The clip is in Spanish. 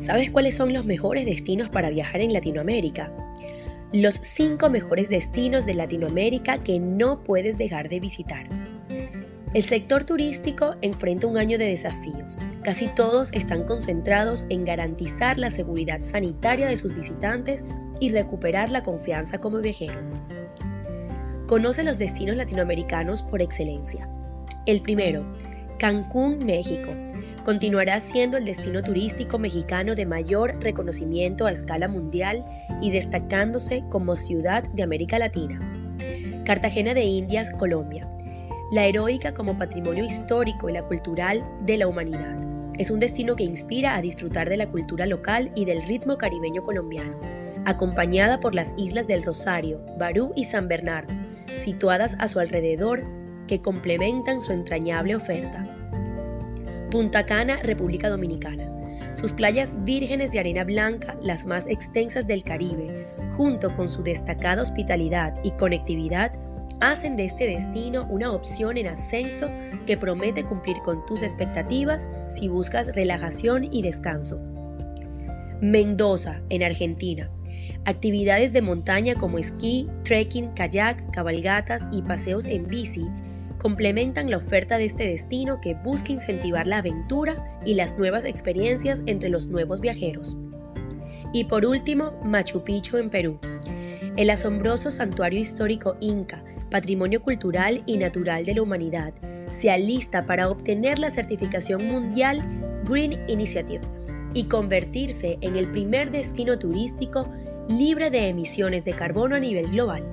¿Sabes cuáles son los mejores destinos para viajar en Latinoamérica? Los 5 mejores destinos de Latinoamérica que no puedes dejar de visitar. El sector turístico enfrenta un año de desafíos. Casi todos están concentrados en garantizar la seguridad sanitaria de sus visitantes y recuperar la confianza como viajero. Conoce los destinos latinoamericanos por excelencia. El primero, Cancún, México. Continuará siendo el destino turístico mexicano de mayor reconocimiento a escala mundial y destacándose como ciudad de América Latina. Cartagena de Indias, Colombia. La heroica como patrimonio histórico y la cultural de la humanidad. Es un destino que inspira a disfrutar de la cultura local y del ritmo caribeño colombiano, acompañada por las islas del Rosario, Barú y San Bernardo, situadas a su alrededor que complementan su entrañable oferta. Punta Cana, República Dominicana. Sus playas vírgenes de arena blanca, las más extensas del Caribe, junto con su destacada hospitalidad y conectividad, hacen de este destino una opción en ascenso que promete cumplir con tus expectativas si buscas relajación y descanso. Mendoza, en Argentina. Actividades de montaña como esquí, trekking, kayak, cabalgatas y paseos en bici complementan la oferta de este destino que busca incentivar la aventura y las nuevas experiencias entre los nuevos viajeros. Y por último, Machu Picchu en Perú. El asombroso santuario histórico inca, patrimonio cultural y natural de la humanidad, se alista para obtener la certificación mundial Green Initiative y convertirse en el primer destino turístico libre de emisiones de carbono a nivel global.